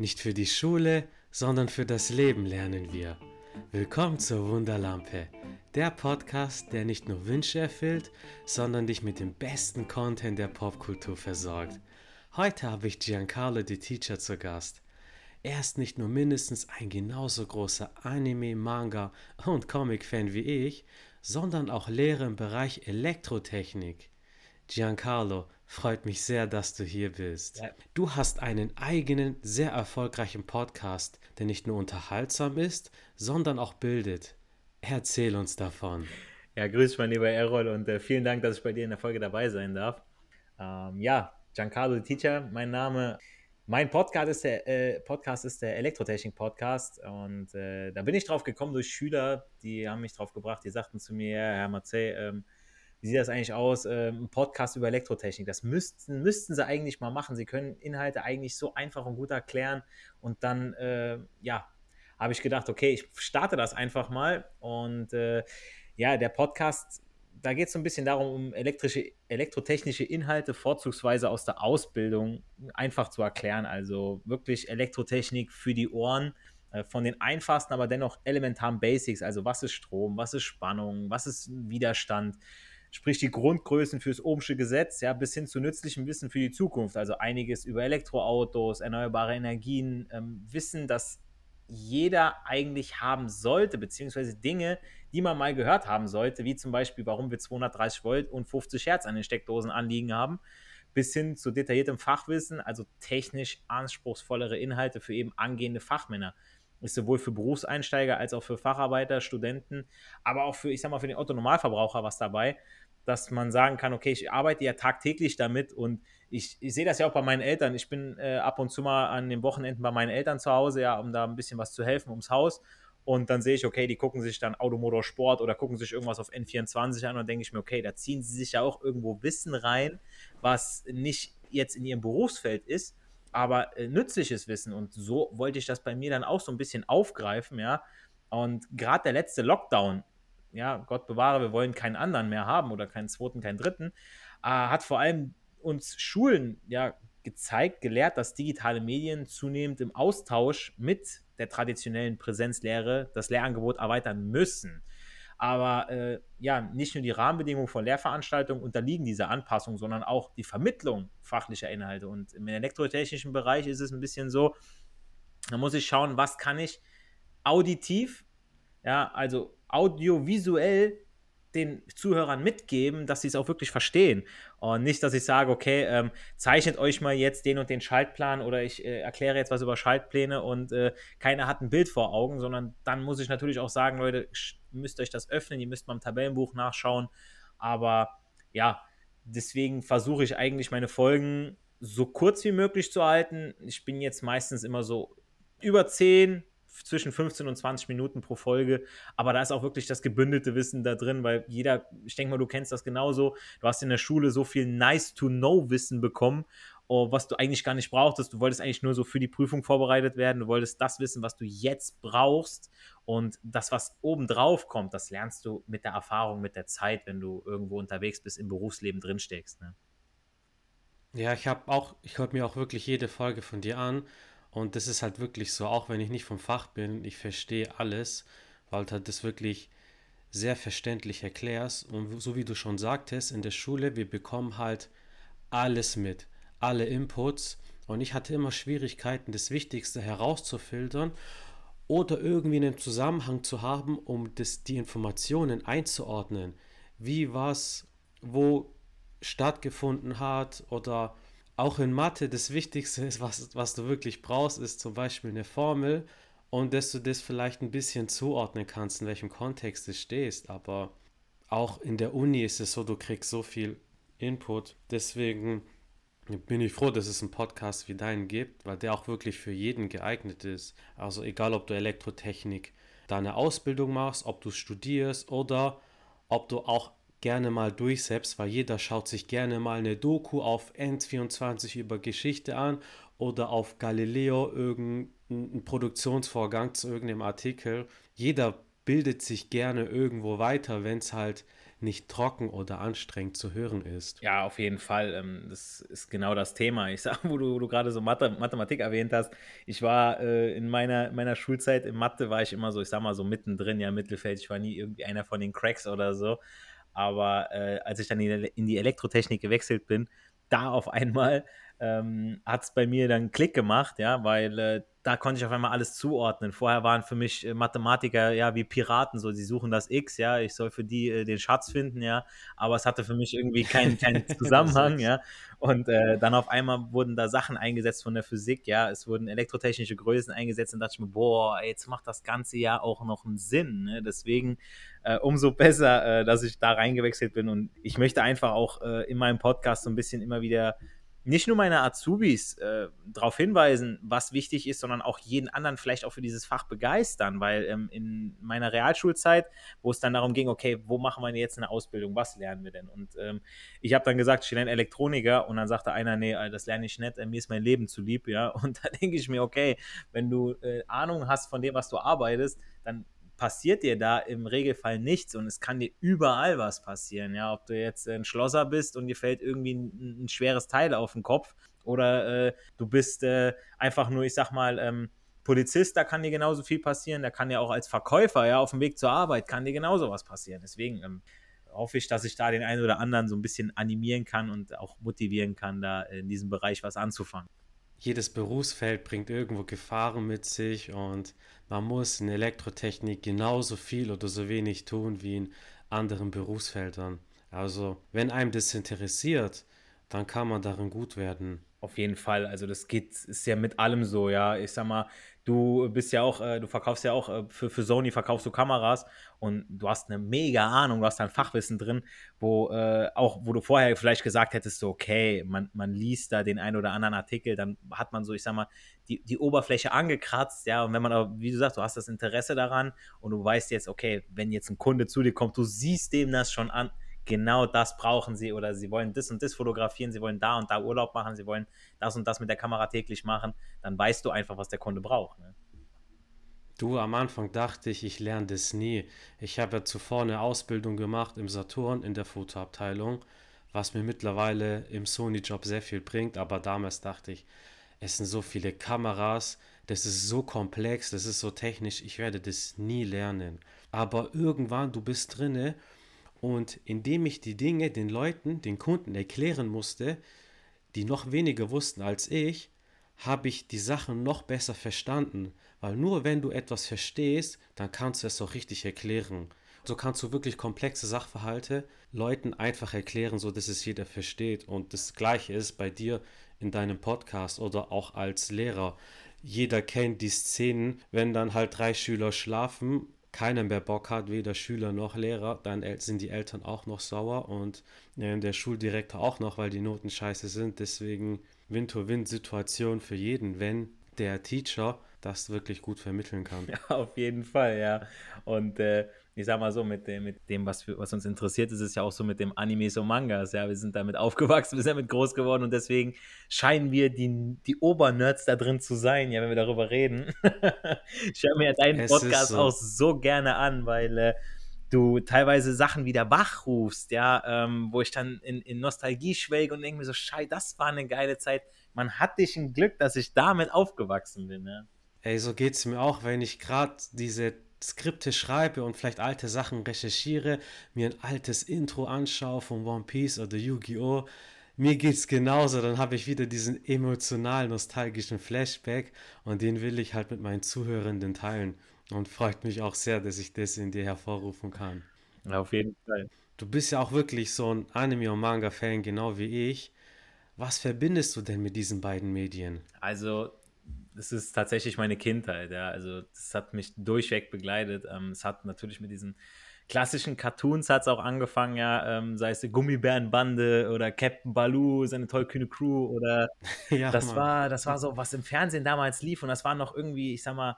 Nicht für die Schule, sondern für das Leben lernen wir. Willkommen zur Wunderlampe, der Podcast, der nicht nur Wünsche erfüllt, sondern dich mit dem besten Content der Popkultur versorgt. Heute habe ich Giancarlo the Teacher zu Gast. Er ist nicht nur mindestens ein genauso großer Anime, Manga und Comic-Fan wie ich, sondern auch Lehrer im Bereich Elektrotechnik. Giancarlo, freut mich sehr, dass du hier bist. Ja. Du hast einen eigenen, sehr erfolgreichen Podcast, der nicht nur unterhaltsam ist, sondern auch bildet. Erzähl uns davon. Ja, grüß mein lieber Errol, und äh, vielen Dank, dass ich bei dir in der Folge dabei sein darf. Ähm, ja, Giancarlo the Teacher, mein Name. Mein Podcast ist der, äh, Podcast ist der Elektrotechnik-Podcast und äh, da bin ich drauf gekommen durch Schüler, die haben mich drauf gebracht, die sagten zu mir, Herr Matzey, ähm, wie sieht das eigentlich aus? Ähm, ein Podcast über Elektrotechnik. Das müssten, müssten sie eigentlich mal machen. Sie können Inhalte eigentlich so einfach und gut erklären. Und dann, äh, ja, habe ich gedacht, okay, ich starte das einfach mal. Und äh, ja, der Podcast, da geht es so ein bisschen darum, um elektrische, elektrotechnische Inhalte, vorzugsweise aus der Ausbildung, einfach zu erklären. Also wirklich Elektrotechnik für die Ohren äh, von den einfachsten, aber dennoch elementaren Basics, also was ist Strom, was ist Spannung, was ist Widerstand, sprich die Grundgrößen fürs Ohmsche Gesetz, ja, bis hin zu nützlichem Wissen für die Zukunft. Also einiges über Elektroautos, erneuerbare Energien, ähm, Wissen, das jeder eigentlich haben sollte, beziehungsweise Dinge, die man mal gehört haben sollte, wie zum Beispiel, warum wir 230 Volt und 50 Hertz an den Steckdosen anliegen haben, bis hin zu detailliertem Fachwissen, also technisch anspruchsvollere Inhalte für eben angehende Fachmänner ist sowohl für Berufseinsteiger als auch für Facharbeiter, Studenten, aber auch für, ich sag mal, für den Otto-Normalverbraucher was dabei, dass man sagen kann, okay, ich arbeite ja tagtäglich damit und ich, ich sehe das ja auch bei meinen Eltern. Ich bin äh, ab und zu mal an den Wochenenden bei meinen Eltern zu Hause, ja, um da ein bisschen was zu helfen ums Haus. Und dann sehe ich, okay, die gucken sich dann Automotor Sport oder gucken sich irgendwas auf N24 an und denke ich mir, okay, da ziehen sie sich ja auch irgendwo Wissen rein, was nicht jetzt in ihrem Berufsfeld ist, aber äh, nützliches Wissen. Und so wollte ich das bei mir dann auch so ein bisschen aufgreifen, ja. Und gerade der letzte Lockdown, ja, Gott bewahre, wir wollen keinen anderen mehr haben oder keinen zweiten, keinen dritten, äh, hat vor allem uns Schulen ja gezeigt, gelehrt, dass digitale Medien zunehmend im Austausch mit der traditionellen Präsenzlehre das Lehrangebot erweitern müssen. Aber äh, ja, nicht nur die Rahmenbedingungen von Lehrveranstaltungen unterliegen dieser Anpassung, sondern auch die Vermittlung fachlicher Inhalte. Und im elektrotechnischen Bereich ist es ein bisschen so, da muss ich schauen, was kann ich auditiv, ja, also audiovisuell den Zuhörern mitgeben, dass sie es auch wirklich verstehen. Und nicht, dass ich sage, okay, ähm, zeichnet euch mal jetzt den und den Schaltplan oder ich äh, erkläre jetzt was über Schaltpläne und äh, keiner hat ein Bild vor Augen, sondern dann muss ich natürlich auch sagen, Leute, müsst euch das öffnen, ihr müsst mal im Tabellenbuch nachschauen. Aber ja, deswegen versuche ich eigentlich meine Folgen so kurz wie möglich zu halten. Ich bin jetzt meistens immer so über 10, zwischen 15 und 20 Minuten pro Folge. Aber da ist auch wirklich das gebündelte Wissen da drin, weil jeder, ich denke mal, du kennst das genauso. Du hast in der Schule so viel Nice-to-Know-Wissen bekommen, was du eigentlich gar nicht brauchtest. Du wolltest eigentlich nur so für die Prüfung vorbereitet werden. Du wolltest das wissen, was du jetzt brauchst. Und das, was obendrauf kommt, das lernst du mit der Erfahrung, mit der Zeit, wenn du irgendwo unterwegs bist, im Berufsleben drinsteckst. Ne? Ja, ich habe auch, ich höre mir auch wirklich jede Folge von dir an und das ist halt wirklich so, auch wenn ich nicht vom Fach bin, ich verstehe alles, weil du halt das wirklich sehr verständlich erklärst. Und so wie du schon sagtest, in der Schule, wir bekommen halt alles mit, alle Inputs. Und ich hatte immer Schwierigkeiten, das Wichtigste herauszufiltern oder irgendwie einen Zusammenhang zu haben, um das, die Informationen einzuordnen. Wie was, wo stattgefunden hat oder auch in Mathe das Wichtigste ist, was, was du wirklich brauchst, ist zum Beispiel eine Formel und dass du das vielleicht ein bisschen zuordnen kannst, in welchem Kontext du stehst. Aber auch in der Uni ist es so, du kriegst so viel Input. Deswegen bin ich froh, dass es einen Podcast wie deinen gibt, weil der auch wirklich für jeden geeignet ist. Also egal, ob du Elektrotechnik deine Ausbildung machst, ob du studierst oder ob du auch gerne mal durchsetzt, weil jeder schaut sich gerne mal eine Doku auf N24 über Geschichte an oder auf Galileo irgendeinen Produktionsvorgang zu irgendeinem Artikel. Jeder bildet sich gerne irgendwo weiter, wenn es halt nicht trocken oder anstrengend zu hören ist. Ja, auf jeden Fall. Ähm, das ist genau das Thema. Ich sage, wo du, wo du gerade so Mathe, Mathematik erwähnt hast. Ich war äh, in meiner, meiner Schulzeit in Mathe, war ich immer so, ich sag mal so mittendrin, ja, Mittelfeld. Ich war nie irgendwie einer von den Cracks oder so. Aber äh, als ich dann in die Elektrotechnik gewechselt bin, da auf einmal ähm, hat es bei mir dann Klick gemacht, ja, weil äh, da konnte ich auf einmal alles zuordnen. Vorher waren für mich äh, Mathematiker ja wie Piraten, so sie suchen das X, ja, ich soll für die äh, den Schatz finden, ja, aber es hatte für mich irgendwie keinen kein Zusammenhang, ja. Und äh, dann auf einmal wurden da Sachen eingesetzt von der Physik, ja, es wurden elektrotechnische Größen eingesetzt und dachte ich mir, boah, jetzt macht das Ganze ja auch noch einen Sinn. Ne? Deswegen äh, umso besser, äh, dass ich da reingewechselt bin und ich möchte einfach auch in meinem Podcast so ein bisschen immer wieder nicht nur meine Azubis äh, darauf hinweisen, was wichtig ist, sondern auch jeden anderen vielleicht auch für dieses Fach begeistern, weil ähm, in meiner Realschulzeit, wo es dann darum ging, okay, wo machen wir jetzt eine Ausbildung, was lernen wir denn? Und ähm, ich habe dann gesagt, ich lerne Elektroniker und dann sagte einer, nee, das lerne ich nicht, äh, mir ist mein Leben zu lieb, ja. Und da denke ich mir, okay, wenn du äh, Ahnung hast von dem, was du arbeitest, dann passiert dir da im Regelfall nichts und es kann dir überall was passieren. Ja, ob du jetzt ein Schlosser bist und dir fällt irgendwie ein, ein schweres Teil auf den Kopf oder äh, du bist äh, einfach nur, ich sag mal, ähm, Polizist, da kann dir genauso viel passieren. Da kann dir auch als Verkäufer, ja, auf dem Weg zur Arbeit, kann dir genauso was passieren. Deswegen ähm, hoffe ich, dass ich da den einen oder anderen so ein bisschen animieren kann und auch motivieren kann, da in diesem Bereich was anzufangen jedes Berufsfeld bringt irgendwo Gefahren mit sich und man muss in Elektrotechnik genauso viel oder so wenig tun wie in anderen Berufsfeldern. Also, wenn einem das interessiert, dann kann man darin gut werden. Auf jeden Fall. Also das geht, ist ja mit allem so, ja. Ich sag mal, du bist ja auch, äh, du verkaufst ja auch äh, für, für Sony verkaufst du Kameras und du hast eine mega Ahnung, du hast ein Fachwissen drin, wo äh, auch, wo du vorher vielleicht gesagt hättest, so, okay, man, man liest da den einen oder anderen Artikel, dann hat man so, ich sag mal, die, die Oberfläche angekratzt, ja, und wenn man wie du sagst, du hast das Interesse daran und du weißt jetzt, okay, wenn jetzt ein Kunde zu dir kommt, du siehst dem das schon an, genau das brauchen sie oder sie wollen das und das fotografieren, sie wollen da und da Urlaub machen, sie wollen das und das mit der Kamera täglich machen, dann weißt du einfach, was der Kunde braucht. Ne? Du, am Anfang dachte ich, ich lerne das nie. Ich habe ja zuvor eine Ausbildung gemacht im Saturn in der Fotoabteilung, was mir mittlerweile im Sony-Job sehr viel bringt, aber damals dachte ich, es sind so viele Kameras, das ist so komplex, das ist so technisch, ich werde das nie lernen. Aber irgendwann, du bist drinne und indem ich die Dinge den Leuten, den Kunden erklären musste, die noch weniger wussten als ich, habe ich die Sachen noch besser verstanden. Weil nur wenn du etwas verstehst, dann kannst du es auch richtig erklären. So kannst du wirklich komplexe Sachverhalte Leuten einfach erklären, so dass es jeder versteht. Und das gleiche ist bei dir in deinem Podcast oder auch als Lehrer. Jeder kennt die Szenen, wenn dann halt drei Schüler schlafen keiner mehr Bock hat, weder Schüler noch Lehrer, dann sind die Eltern auch noch sauer und äh, der Schuldirektor auch noch, weil die Noten scheiße sind. Deswegen Win-to-Win-Situation für jeden, wenn der Teacher das wirklich gut vermitteln kann. Ja, auf jeden Fall, ja. Und äh, ich sag mal so, mit dem, mit dem was, für, was uns interessiert, ist es ja auch so mit dem Animes und Mangas. Ja, wir sind damit aufgewachsen, wir sind damit groß geworden und deswegen scheinen wir die, die Obernerds da drin zu sein, ja, wenn wir darüber reden. ich höre mir deinen es Podcast so. auch so gerne an, weil äh, du teilweise Sachen wieder wachrufst, ja, ähm, wo ich dann in, in Nostalgie schwelge und denke mir so, schei, das war eine geile Zeit. Man hat dich ein Glück, dass ich damit aufgewachsen bin, ja. Ey, so geht es mir auch, wenn ich gerade diese Skripte schreibe und vielleicht alte Sachen recherchiere, mir ein altes Intro anschaue von One Piece oder Yu-Gi-Oh! Mir geht's genauso, dann habe ich wieder diesen emotional nostalgischen Flashback und den will ich halt mit meinen Zuhörenden teilen und freut mich auch sehr, dass ich das in dir hervorrufen kann. Auf jeden Fall. Du bist ja auch wirklich so ein Anime- und Manga-Fan, genau wie ich. Was verbindest du denn mit diesen beiden Medien? Also das ist tatsächlich meine Kindheit, ja. Also das hat mich durchweg begleitet. Ähm, es hat natürlich mit diesen klassischen Cartoons hat es auch angefangen, ja, ähm, sei es die Gummibärenbande oder Captain Baloo, seine tollkühne Crew oder ja, das Mann. war, das war so, was im Fernsehen damals lief und das war noch irgendwie, ich sag mal,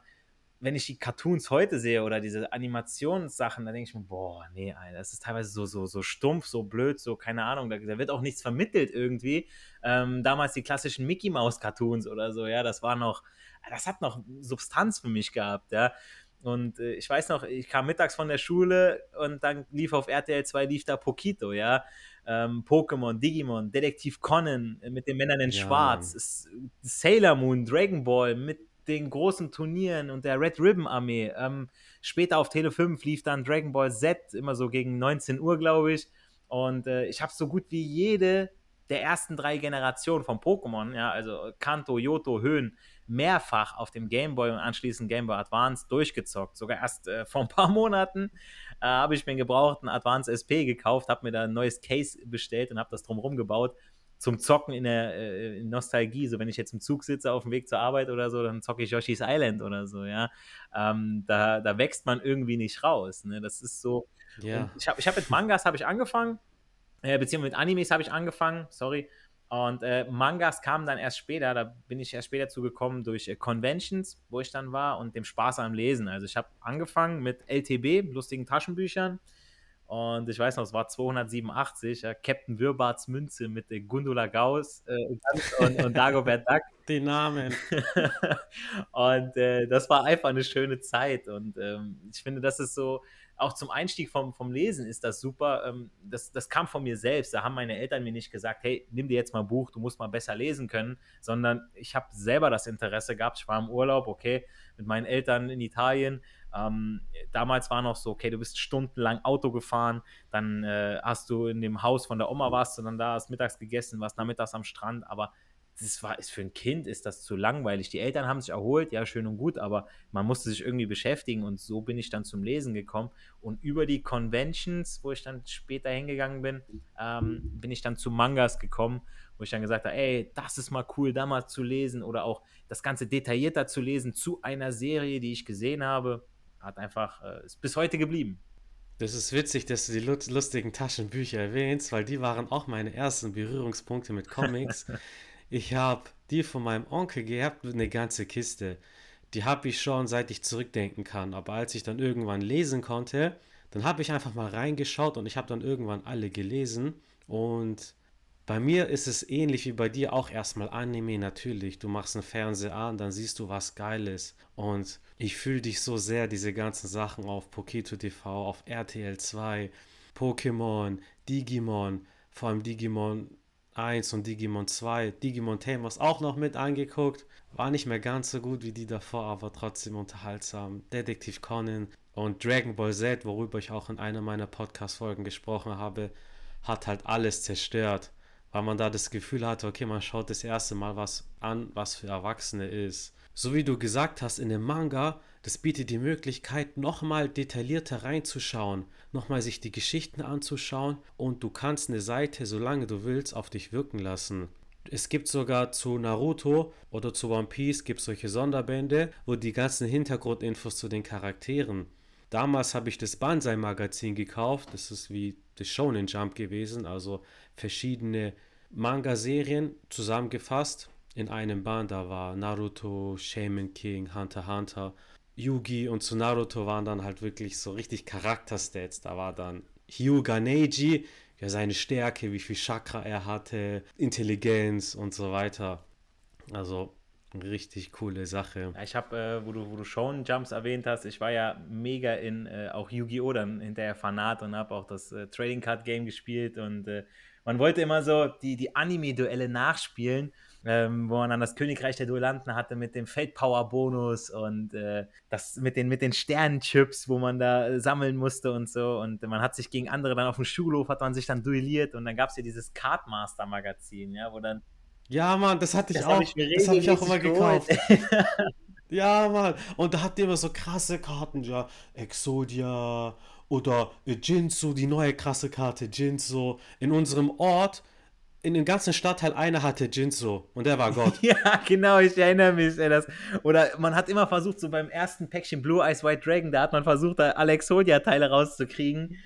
wenn ich die Cartoons heute sehe oder diese Animationssachen, da denke ich mir, boah, nee, Alter, das ist teilweise so, so, so stumpf, so blöd, so, keine Ahnung, da, da wird auch nichts vermittelt irgendwie. Ähm, damals die klassischen Mickey Mouse Cartoons oder so, ja, das war noch, das hat noch Substanz für mich gehabt, ja. Und äh, ich weiß noch, ich kam mittags von der Schule und dann lief auf RTL 2 lief da Pokito, ja. Ähm, Pokémon, Digimon, Detektiv Conan äh, mit den Männern in ja, Schwarz, Sailor Moon, Dragon Ball mit den großen Turnieren und der Red Ribbon Armee. Ähm, später auf Tele 5 lief dann Dragon Ball Z, immer so gegen 19 Uhr, glaube ich. Und äh, ich habe so gut wie jede der ersten drei Generationen von Pokémon, ja, also Kanto, Yoto, Höhen, mehrfach auf dem Game Boy und anschließend Game Boy Advance durchgezockt. Sogar erst äh, vor ein paar Monaten äh, habe ich mir einen gebrauchten Advance SP gekauft, habe mir da ein neues Case bestellt und habe das drumherum gebaut zum Zocken in der äh, Nostalgie. So, wenn ich jetzt im Zug sitze auf dem Weg zur Arbeit oder so, dann zocke ich Yoshi's Island oder so, ja. Ähm, da, da wächst man irgendwie nicht raus. Ne? Das ist so. Ja. Ich habe ich hab mit Mangas habe ich angefangen, äh, beziehungsweise mit Animes habe ich angefangen, sorry. Und äh, Mangas kamen dann erst später, da bin ich erst später zugekommen durch äh, Conventions, wo ich dann war und dem Spaß am Lesen. Also ich habe angefangen mit LTB, lustigen Taschenbüchern. Und ich weiß noch, es war 287, ja, Captain Wirbarts Münze mit Gundula Gauss äh, und, und, Dagobert Duck. Die Namen. und äh, das war einfach eine schöne Zeit. Und ähm, ich finde, das ist so, auch zum Einstieg vom, vom Lesen ist das super. Ähm, das, das kam von mir selbst. Da haben meine Eltern mir nicht gesagt, hey, nimm dir jetzt mal ein Buch, du musst mal besser lesen können, sondern ich habe selber das Interesse gehabt. Ich war im Urlaub, okay, mit meinen Eltern in Italien. Ähm, damals war noch so, okay, du bist stundenlang Auto gefahren, dann äh, hast du in dem Haus von der Oma warst du dann da, hast mittags gegessen, warst nachmittags am Strand, aber das war, ist für ein Kind ist das zu langweilig. Die Eltern haben sich erholt, ja, schön und gut, aber man musste sich irgendwie beschäftigen und so bin ich dann zum Lesen gekommen. Und über die Conventions, wo ich dann später hingegangen bin, ähm, bin ich dann zu Mangas gekommen, wo ich dann gesagt habe, ey, das ist mal cool, da mal zu lesen oder auch das Ganze detaillierter zu lesen zu einer Serie, die ich gesehen habe. Hat einfach, äh, ist bis heute geblieben. Das ist witzig, dass du die lustigen Taschenbücher erwähnst, weil die waren auch meine ersten Berührungspunkte mit Comics. Ich habe die von meinem Onkel gehabt, eine ganze Kiste. Die habe ich schon seit ich zurückdenken kann. Aber als ich dann irgendwann lesen konnte, dann habe ich einfach mal reingeschaut und ich habe dann irgendwann alle gelesen. Und bei mir ist es ähnlich wie bei dir auch erstmal Anime natürlich. Du machst einen Fernseher an, dann siehst du was Geiles. Und ich fühle dich so sehr, diese ganzen Sachen auf Poketo TV, auf RTL 2, Pokémon, Digimon, vor allem Digimon 1 und Digimon 2. Digimon Tamers auch noch mit angeguckt. War nicht mehr ganz so gut wie die davor, aber trotzdem unterhaltsam. Detektiv Conan und Dragon Ball Z, worüber ich auch in einer meiner Podcast-Folgen gesprochen habe, hat halt alles zerstört. Weil man da das Gefühl hatte, okay, man schaut das erste Mal was an, was für Erwachsene ist. So wie du gesagt hast, in dem Manga das bietet die Möglichkeit, nochmal detaillierter reinzuschauen, nochmal sich die Geschichten anzuschauen und du kannst eine Seite, solange du willst, auf dich wirken lassen. Es gibt sogar zu Naruto oder zu One Piece gibt solche Sonderbände, wo die ganzen Hintergrundinfos zu den Charakteren. Damals habe ich das Banzai Magazin gekauft, das ist wie das Shonen Jump gewesen, also verschiedene Manga-Serien zusammengefasst in einem Band. Da war Naruto, Shaman King, Hunter Hunter Yugi und zu Naruto waren dann halt wirklich so richtig Charakterstats. Da war dann Hyuga Neji, ja seine Stärke, wie viel Chakra er hatte, Intelligenz und so weiter. Also richtig coole Sache. Ich habe, äh, wo du, wo du Shonen Jumps erwähnt hast, ich war ja mega in äh, auch Yu-Gi-Oh! dann hinterher Fanat und habe auch das äh, Trading Card Game gespielt und äh, man wollte immer so die, die Anime-Duelle nachspielen ähm, wo man dann das Königreich der Duellanten hatte mit dem Feldpower-Bonus und äh, das mit den, mit den Sternenchips, wo man da äh, sammeln musste und so. Und man hat sich gegen andere dann auf dem Schulhof, hat man sich dann duelliert und dann gab es ja dieses Cardmaster-Magazin, ja, wo dann. Ja, Mann, das hatte ich das auch. Hab ich das habe ich auch immer gekauft. ja, Mann. Und da habt ihr immer so krasse Karten, ja. Exodia oder Jinzo, die neue krasse Karte, Jinzo. In unserem Ort in dem ganzen Stadtteil einer hatte Jinzo und der war Gott. ja, genau, ich erinnere mich. Ey, das, oder man hat immer versucht, so beim ersten Päckchen Blue Eyes White Dragon, da hat man versucht, da Alexodia-Teile rauszukriegen.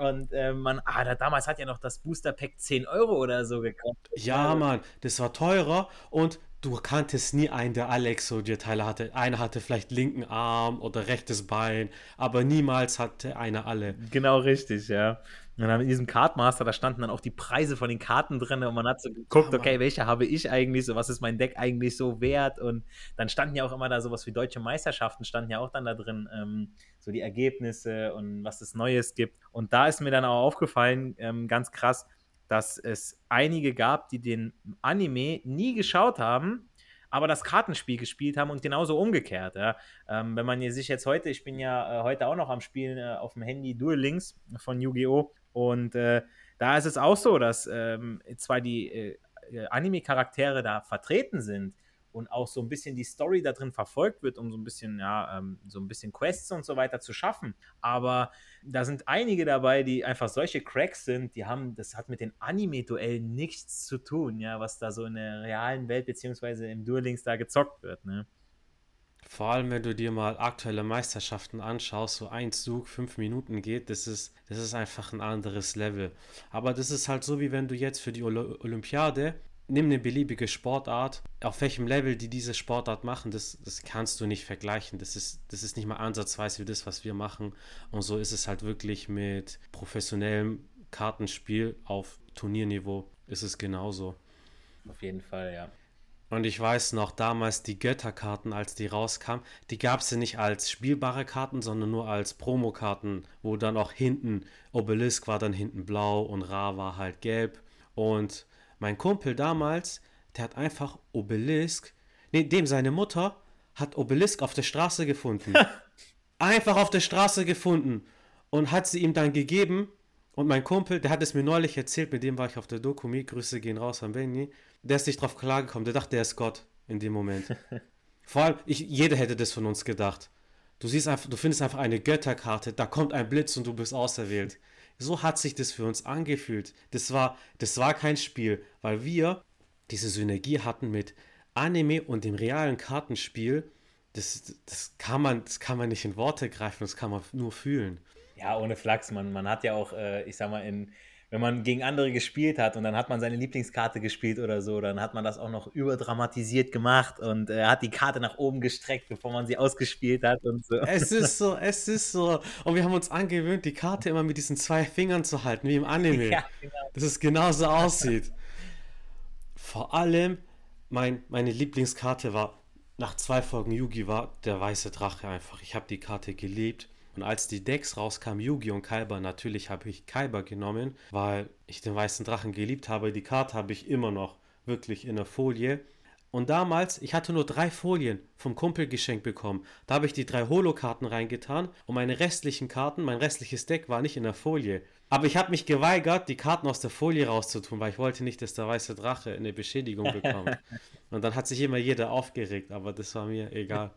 Und äh, man, ah, da, damals hat ja noch das Booster Pack 10 Euro oder so gekostet. Ja, Mann, das war teurer und du kanntest nie einen, der Alexodia-Teile hatte. Einer hatte vielleicht linken Arm oder rechtes Bein, aber niemals hatte einer alle. Genau richtig, ja. Und dann in diesem Cardmaster, da standen dann auch die Preise von den Karten drin und man hat so geguckt, okay, welche habe ich eigentlich, so was ist mein Deck eigentlich so wert und dann standen ja auch immer da sowas wie deutsche Meisterschaften, standen ja auch dann da drin, ähm, so die Ergebnisse und was es Neues gibt. Und da ist mir dann auch aufgefallen, ähm, ganz krass, dass es einige gab, die den Anime nie geschaut haben, aber das Kartenspiel gespielt haben und genauso umgekehrt. Ja. Ähm, wenn man sich jetzt heute, ich bin ja äh, heute auch noch am Spielen äh, auf dem Handy Duel Links von Yu-Gi-Oh! Und äh, da ist es auch so, dass ähm, zwar die äh, äh, Anime-Charaktere da vertreten sind, und auch so ein bisschen die Story da drin verfolgt wird, um so ein bisschen, ja, ähm, so ein bisschen Quests und so weiter zu schaffen. Aber da sind einige dabei, die einfach solche Cracks sind, die haben, das hat mit den Anime-Duellen nichts zu tun, ja, was da so in der realen Welt beziehungsweise im Duelings da gezockt wird, ne? Vor allem, wenn du dir mal aktuelle Meisterschaften anschaust, so ein Zug fünf Minuten geht, das ist, das ist einfach ein anderes Level. Aber das ist halt so, wie wenn du jetzt für die Olympiade nimm eine beliebige Sportart, auf welchem Level die diese Sportart machen, das, das kannst du nicht vergleichen. Das ist, das ist nicht mal ansatzweise wie das, was wir machen. Und so ist es halt wirklich mit professionellem Kartenspiel auf Turnierniveau. Ist es genauso. Auf jeden Fall, ja. Und ich weiß noch, damals die Götterkarten, als die rauskamen, die gab es ja nicht als spielbare Karten, sondern nur als Promokarten, wo dann auch hinten Obelisk war dann hinten blau und Ra war halt gelb. Und mein Kumpel damals, der hat einfach Obelisk, nee, dem seine Mutter hat Obelisk auf der Straße gefunden. einfach auf der Straße gefunden und hat sie ihm dann gegeben. Und mein Kumpel, der hat es mir neulich erzählt, mit dem war ich auf der Dokumi, Grüße gehen raus an Benny, der ist nicht drauf klargekommen, der dachte, der ist Gott in dem Moment. Vor allem, ich, jeder hätte das von uns gedacht. Du siehst einfach, du findest einfach eine Götterkarte, da kommt ein Blitz und du bist auserwählt. So hat sich das für uns angefühlt. Das war, das war kein Spiel, weil wir diese Synergie hatten mit Anime und dem realen Kartenspiel. Das, das, kann man, das kann man nicht in Worte greifen, das kann man nur fühlen. Ja, ohne Flachs. Man, man hat ja auch, äh, ich sag mal, in, wenn man gegen andere gespielt hat und dann hat man seine Lieblingskarte gespielt oder so, dann hat man das auch noch überdramatisiert gemacht und äh, hat die Karte nach oben gestreckt, bevor man sie ausgespielt hat und so. Es ist so, es ist so. Und wir haben uns angewöhnt, die Karte immer mit diesen zwei Fingern zu halten, wie im Anime. Ja, genau. Dass es genauso aussieht. Vor allem, mein, meine Lieblingskarte war, nach zwei Folgen Yugi war der weiße Drache einfach. Ich habe die Karte geliebt. Und als die Decks rauskamen, Yugi und Kaiba, natürlich habe ich Kaiba genommen, weil ich den weißen Drachen geliebt habe. Die Karte habe ich immer noch wirklich in der Folie. Und damals, ich hatte nur drei Folien vom Kumpel geschenkt bekommen. Da habe ich die drei Holo-Karten reingetan und meine restlichen Karten, mein restliches Deck war nicht in der Folie. Aber ich habe mich geweigert, die Karten aus der Folie rauszutun, weil ich wollte nicht, dass der weiße Drache eine Beschädigung bekommt. und dann hat sich immer jeder aufgeregt, aber das war mir egal.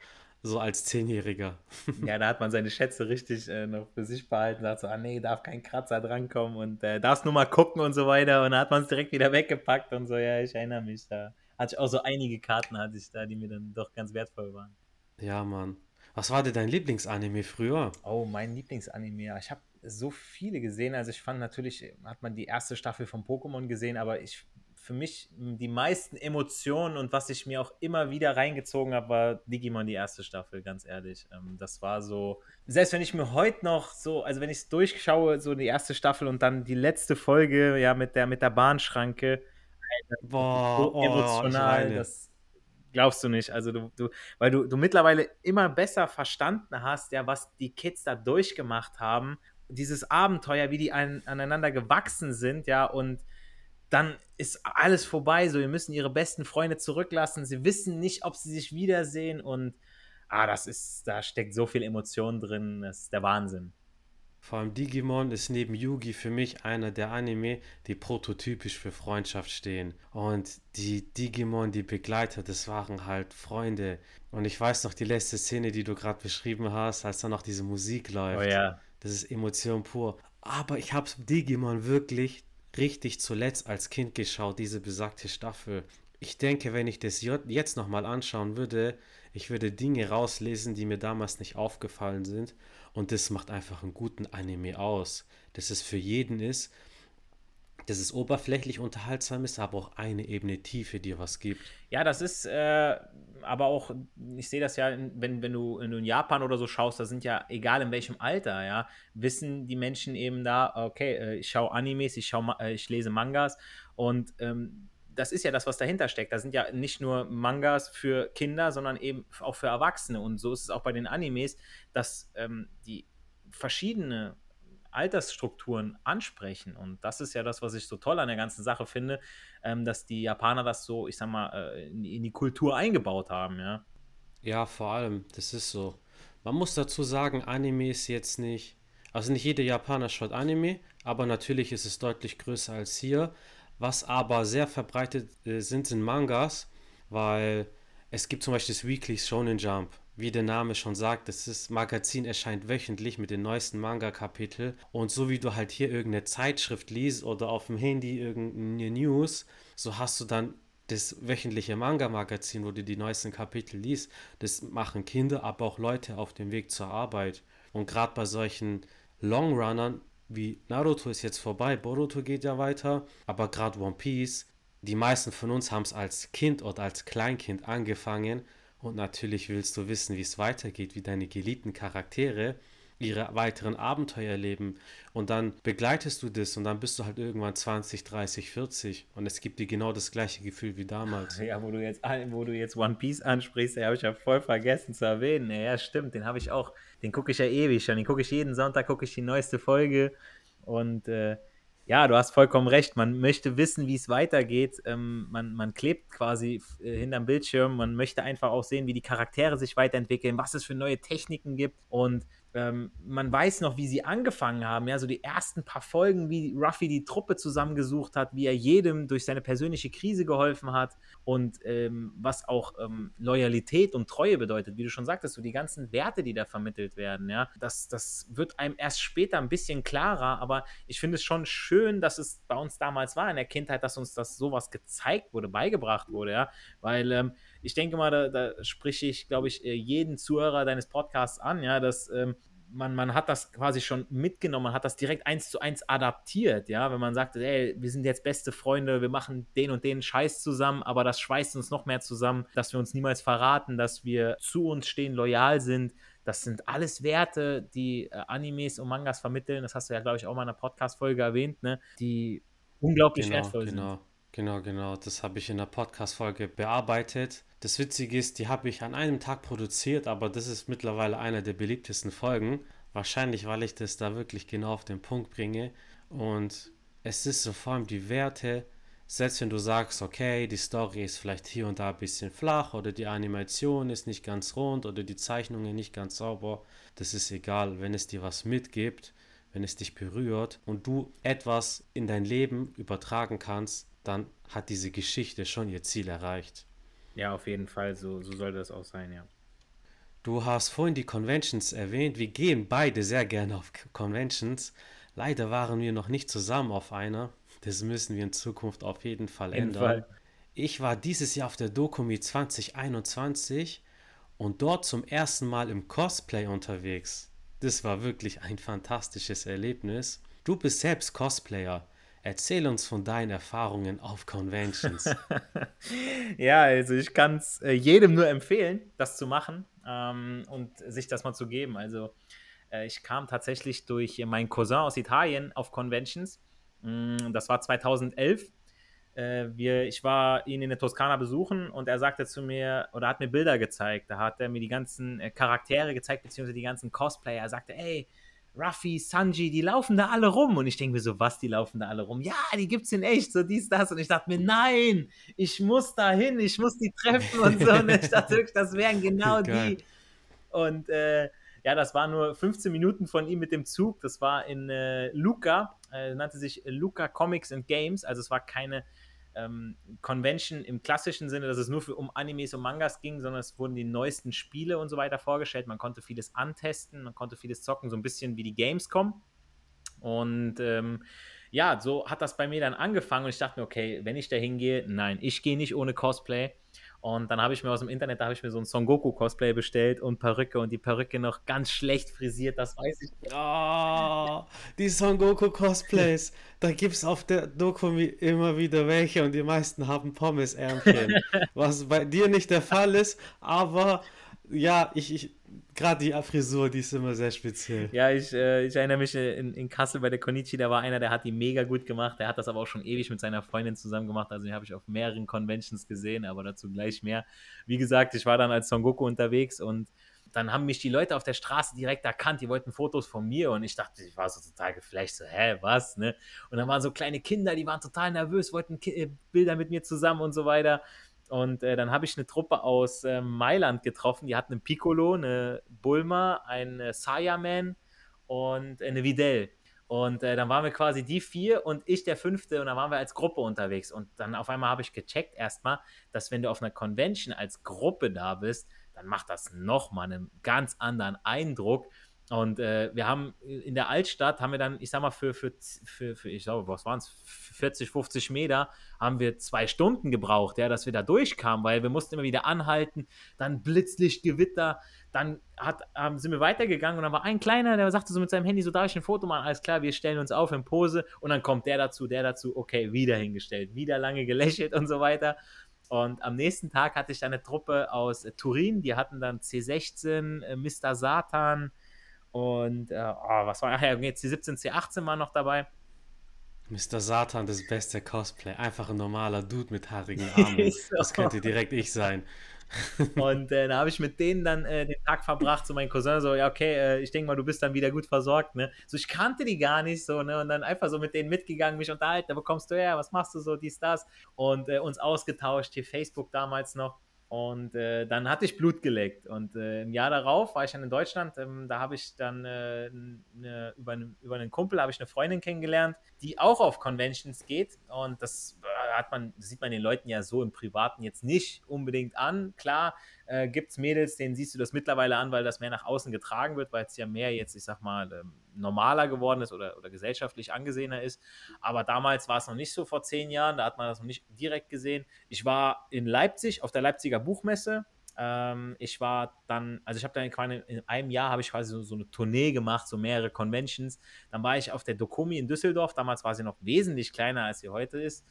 So als Zehnjähriger. Ja, da hat man seine Schätze richtig äh, noch für sich behalten. Sagt so, ah nee, darf kein Kratzer drankommen und äh, darfst nur mal gucken und so weiter. Und dann hat man es direkt wieder weggepackt und so. Ja, ich erinnere mich da. Hatte ich auch so einige Karten hatte ich da, die mir dann doch ganz wertvoll waren. Ja, Mann. Was war denn dein Lieblingsanime früher? Oh, mein Lieblingsanime. Ich habe so viele gesehen. Also ich fand natürlich, hat man die erste Staffel von Pokémon gesehen, aber ich für mich die meisten Emotionen und was ich mir auch immer wieder reingezogen habe, war Digimon die erste Staffel, ganz ehrlich. Ähm, das war so, selbst wenn ich mir heute noch so, also wenn ich es durchschaue, so die erste Staffel und dann die letzte Folge, ja, mit der, mit der Bahnschranke, Boah, so oh, emotional, das glaubst du nicht. Also du, du, weil du, du mittlerweile immer besser verstanden hast, ja, was die Kids da durchgemacht haben. Dieses Abenteuer, wie die an, aneinander gewachsen sind, ja, und dann ist alles vorbei. So, wir müssen ihre besten Freunde zurücklassen. Sie wissen nicht, ob sie sich wiedersehen und ah, das ist, da steckt so viel Emotion drin. Das ist der Wahnsinn. Vor allem Digimon ist neben Yugi für mich einer der Anime, die prototypisch für Freundschaft stehen. Und die Digimon, die Begleiter, das waren halt Freunde. Und ich weiß noch die letzte Szene, die du gerade beschrieben hast, als dann noch diese Musik läuft. Oh ja. Das ist Emotion pur. Aber ich habe Digimon wirklich richtig zuletzt als Kind geschaut, diese besagte Staffel. Ich denke, wenn ich das jetzt nochmal anschauen würde, ich würde Dinge rauslesen, die mir damals nicht aufgefallen sind. Und das macht einfach einen guten Anime aus. Dass es für jeden ist. Dass es oberflächlich unterhaltsam ist, aber auch eine Ebene Tiefe dir was gibt. Ja, das ist äh, aber auch, ich sehe das ja, wenn, wenn, du, wenn du in Japan oder so schaust, da sind ja, egal in welchem Alter, ja, wissen die Menschen eben da, okay, äh, ich schaue Animes, ich, schau, äh, ich lese Mangas und ähm, das ist ja das, was dahinter steckt. Da sind ja nicht nur Mangas für Kinder, sondern eben auch für Erwachsene. Und so ist es auch bei den Animes, dass ähm, die verschiedene Altersstrukturen ansprechen. Und das ist ja das, was ich so toll an der ganzen Sache finde, ähm, dass die Japaner das so, ich sag mal, äh, in, in, die Kultur eingebaut haben, ja. Ja, vor allem, das ist so. Man muss dazu sagen, Anime ist jetzt nicht, also nicht jeder Japaner schaut Anime, aber natürlich ist es deutlich größer als hier. Was aber sehr verbreitet äh, sind, sind Mangas, weil es gibt zum Beispiel das Weekly Shonen Jump wie der Name schon sagt, das Magazin erscheint wöchentlich mit den neuesten Manga-Kapitel. Und so wie du halt hier irgendeine Zeitschrift liest oder auf dem Handy irgendeine News, so hast du dann das wöchentliche Manga-Magazin, wo du die neuesten Kapitel liest. Das machen Kinder, aber auch Leute auf dem Weg zur Arbeit. Und gerade bei solchen Longrunnern wie Naruto ist jetzt vorbei, Boruto geht ja weiter, aber gerade One Piece, die meisten von uns haben es als Kind oder als Kleinkind angefangen und natürlich willst du wissen, wie es weitergeht, wie deine geliebten Charaktere ihre weiteren Abenteuer erleben. Und dann begleitest du das und dann bist du halt irgendwann 20, 30, 40 und es gibt dir genau das gleiche Gefühl wie damals. Ja, wo du jetzt, wo du jetzt One Piece ansprichst, den habe ich ja voll vergessen zu erwähnen. Ja, stimmt, den habe ich auch, den gucke ich ja ewig schon. Den gucke ich jeden Sonntag, gucke ich die neueste Folge und äh, ja, du hast vollkommen recht. Man möchte wissen, wie es weitergeht. Ähm, man, man klebt quasi äh, hinterm Bildschirm. Man möchte einfach auch sehen, wie die Charaktere sich weiterentwickeln, was es für neue Techniken gibt. Und ähm, man weiß noch, wie sie angefangen haben, ja, so die ersten paar Folgen, wie Ruffy die Truppe zusammengesucht hat, wie er jedem durch seine persönliche Krise geholfen hat und ähm, was auch ähm, Loyalität und Treue bedeutet, wie du schon sagtest, so die ganzen Werte, die da vermittelt werden, ja, das, das wird einem erst später ein bisschen klarer, aber ich finde es schon schön, dass es bei uns damals war in der Kindheit, dass uns das sowas gezeigt wurde, beigebracht wurde, ja, weil ähm, ich denke mal, da, da spreche ich, glaube ich, äh, jeden Zuhörer deines Podcasts an, ja, dass ähm, man, man hat das quasi schon mitgenommen, man hat das direkt eins zu eins adaptiert, ja, wenn man sagt, ey, wir sind jetzt beste Freunde, wir machen den und den Scheiß zusammen, aber das schweißt uns noch mehr zusammen, dass wir uns niemals verraten, dass wir zu uns stehen, loyal sind. Das sind alles Werte, die äh, Animes und Mangas vermitteln. Das hast du ja, glaube ich, auch mal in einer Podcast-Folge erwähnt, ne? die unglaublich genau, wertvoll genau. sind. Genau, genau. Das habe ich in der Podcast-Folge bearbeitet. Das Witzige ist, die habe ich an einem Tag produziert, aber das ist mittlerweile einer der beliebtesten Folgen. Wahrscheinlich, weil ich das da wirklich genau auf den Punkt bringe. Und es ist so vor allem die Werte, selbst wenn du sagst, okay, die Story ist vielleicht hier und da ein bisschen flach oder die Animation ist nicht ganz rund oder die Zeichnungen nicht ganz sauber, das ist egal, wenn es dir was mitgibt, wenn es dich berührt und du etwas in dein Leben übertragen kannst, dann hat diese Geschichte schon ihr Ziel erreicht. Ja, auf jeden Fall, so, so sollte das auch sein, ja. Du hast vorhin die Conventions erwähnt. Wir gehen beide sehr gerne auf Conventions. Leider waren wir noch nicht zusammen auf einer. Das müssen wir in Zukunft auf jeden Fall ändern. Fall. Ich war dieses Jahr auf der Dokumi 2021 und dort zum ersten Mal im Cosplay unterwegs. Das war wirklich ein fantastisches Erlebnis. Du bist selbst Cosplayer. Erzähl uns von deinen Erfahrungen auf Conventions. ja, also ich kann es äh, jedem nur empfehlen, das zu machen ähm, und sich das mal zu geben. Also äh, ich kam tatsächlich durch meinen Cousin aus Italien auf Conventions. Mm, das war 2011. Äh, wir, ich war ihn in der Toskana besuchen und er sagte zu mir, oder hat mir Bilder gezeigt. Da hat er mir die ganzen äh, Charaktere gezeigt, beziehungsweise die ganzen Cosplayer. Er sagte, ey, Ruffy, Sanji, die laufen da alle rum. Und ich denke mir so, was, die laufen da alle rum? Ja, die gibt's in echt, so dies, das. Und ich dachte mir, nein, ich muss da hin, ich muss die treffen und so. Und ich dachte wirklich, das wären genau die. Und äh, ja, das war nur 15 Minuten von ihm mit dem Zug. Das war in äh, Luca, äh, nannte sich Luca Comics and Games. Also es war keine ähm, Convention im klassischen Sinne, dass es nur für, um Animes und Mangas ging, sondern es wurden die neuesten Spiele und so weiter vorgestellt. Man konnte vieles antesten, man konnte vieles zocken, so ein bisschen wie die Gamescom. Und ähm, ja, so hat das bei mir dann angefangen und ich dachte mir, okay, wenn ich da hingehe, nein, ich gehe nicht ohne Cosplay. Und dann habe ich mir aus dem Internet, da habe ich mir so ein Son Goku Cosplay bestellt und Perücke und die Perücke noch ganz schlecht frisiert, das weiß ich. Oh, die Son Goku Cosplays, da gibt es auf der Doku immer wieder welche und die meisten haben Pommes-Ärmchen. was bei dir nicht der Fall ist, aber ja, ich, ich gerade die Frisur, die ist immer sehr speziell. Ja, ich, äh, ich erinnere mich äh, in, in Kassel bei der Konichi, da war einer, der hat die mega gut gemacht. Der hat das aber auch schon ewig mit seiner Freundin zusammen gemacht. Also den habe ich auf mehreren Conventions gesehen, aber dazu gleich mehr. Wie gesagt, ich war dann als Son Goku unterwegs und dann haben mich die Leute auf der Straße direkt erkannt, die wollten Fotos von mir und ich dachte, ich war so total geflasht, so, hä, was, ne? Und dann waren so kleine Kinder, die waren total nervös, wollten Ki äh, Bilder mit mir zusammen und so weiter. Und äh, dann habe ich eine Truppe aus äh, Mailand getroffen. Die hatten einen Piccolo, eine Bulma, einen äh, Sayaman und eine Videl. Und äh, dann waren wir quasi die vier und ich der fünfte und dann waren wir als Gruppe unterwegs. Und dann auf einmal habe ich gecheckt erstmal, dass wenn du auf einer Convention als Gruppe da bist, dann macht das nochmal einen ganz anderen Eindruck. Und äh, wir haben in der Altstadt, haben wir dann, ich sag mal, für, für, für, für ich glaube, was waren es, 40, 50 Meter, haben wir zwei Stunden gebraucht, ja, dass wir da durchkamen, weil wir mussten immer wieder anhalten, dann Blitzlicht, Gewitter, dann hat, ähm, sind wir weitergegangen und dann war ein Kleiner, der sagte so mit seinem Handy, so darf ich ein Foto machen, alles klar, wir stellen uns auf in Pose und dann kommt der dazu, der dazu, okay, wieder hingestellt, wieder lange gelächelt und so weiter. Und am nächsten Tag hatte ich dann eine Truppe aus äh, Turin, die hatten dann C16, äh, Mr. Satan, und äh, oh, was war, ach ja, jetzt die 17, C18 waren noch dabei. Mr. Satan, das beste Cosplay. Einfach ein normaler Dude mit haarigen Armen. so. Das könnte direkt ich sein. und äh, da habe ich mit denen dann äh, den Tag verbracht, so mein Cousin, so, ja, okay, äh, ich denke mal, du bist dann wieder gut versorgt, ne? So, ich kannte die gar nicht, so, ne? Und dann einfach so mit denen mitgegangen, mich unterhalten, wo kommst du her, was machst du so, dies, das? Und äh, uns ausgetauscht, hier Facebook damals noch. Und äh, dann hatte ich Blut geleckt. Und äh, im Jahr darauf war ich dann in Deutschland. Ähm, da habe ich dann äh, ne, über, ne, über einen Kumpel habe ich eine Freundin kennengelernt, die auch auf Conventions geht. Und das äh, hat man, sieht man den Leuten ja so im Privaten jetzt nicht unbedingt an. Klar, äh, gibt es Mädels, denen siehst du das mittlerweile an, weil das mehr nach außen getragen wird, weil es ja mehr jetzt, ich sag mal, ähm, normaler geworden ist oder, oder gesellschaftlich angesehener ist. Aber damals war es noch nicht so vor zehn Jahren, da hat man das noch nicht direkt gesehen. Ich war in Leipzig auf der Leipziger Buchmesse. Ähm, ich war dann, also ich habe dann quasi in einem Jahr habe ich quasi so, so, eine Tournee gemacht, so mehrere Conventions. Dann war ich auf der Dokumi in Düsseldorf. Damals war sie noch wesentlich kleiner, als sie heute ist.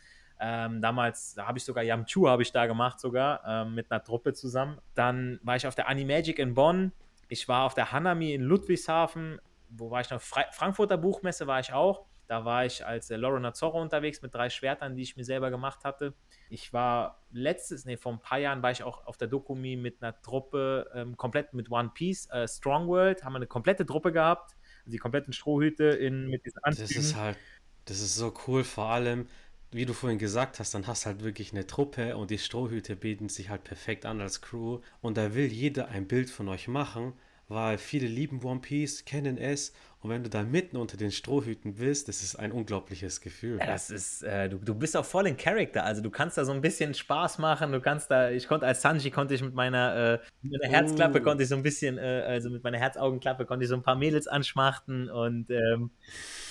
Ähm, damals, da habe ich sogar Yamchu habe ich da gemacht sogar ähm, mit einer Truppe zusammen. Dann war ich auf der Animagic in Bonn. Ich war auf der Hanami in Ludwigshafen. Wo war ich noch? Fra Frankfurter Buchmesse war ich auch. Da war ich als äh, Lorena Zorro unterwegs mit drei Schwertern, die ich mir selber gemacht hatte. Ich war letztes, nee, vor ein paar Jahren war ich auch auf der Dokumi mit einer Truppe, ähm, komplett mit One Piece, äh, Strong World, haben wir eine komplette Truppe gehabt. Also die kompletten Strohhüte in, mit diesen Anzügen. Das ist halt, das ist so cool, vor allem, wie du vorhin gesagt hast, dann hast du halt wirklich eine Truppe und die Strohhüte bieten sich halt perfekt an als Crew. Und da will jeder ein Bild von euch machen, weil viele lieben One Piece, kennen es und wenn du da mitten unter den Strohhüten bist, das ist ein unglaubliches Gefühl. Ja, das ist, äh, du, du bist auch voll in Charakter. Also du kannst da so ein bisschen Spaß machen. Du kannst da, ich konnte als Sanji konnte ich mit meiner, äh, mit meiner Herzklappe uh. konnte ich so ein bisschen, äh, also mit meiner Herzaugenklappe konnte ich so ein paar Mädels anschmachten und ähm,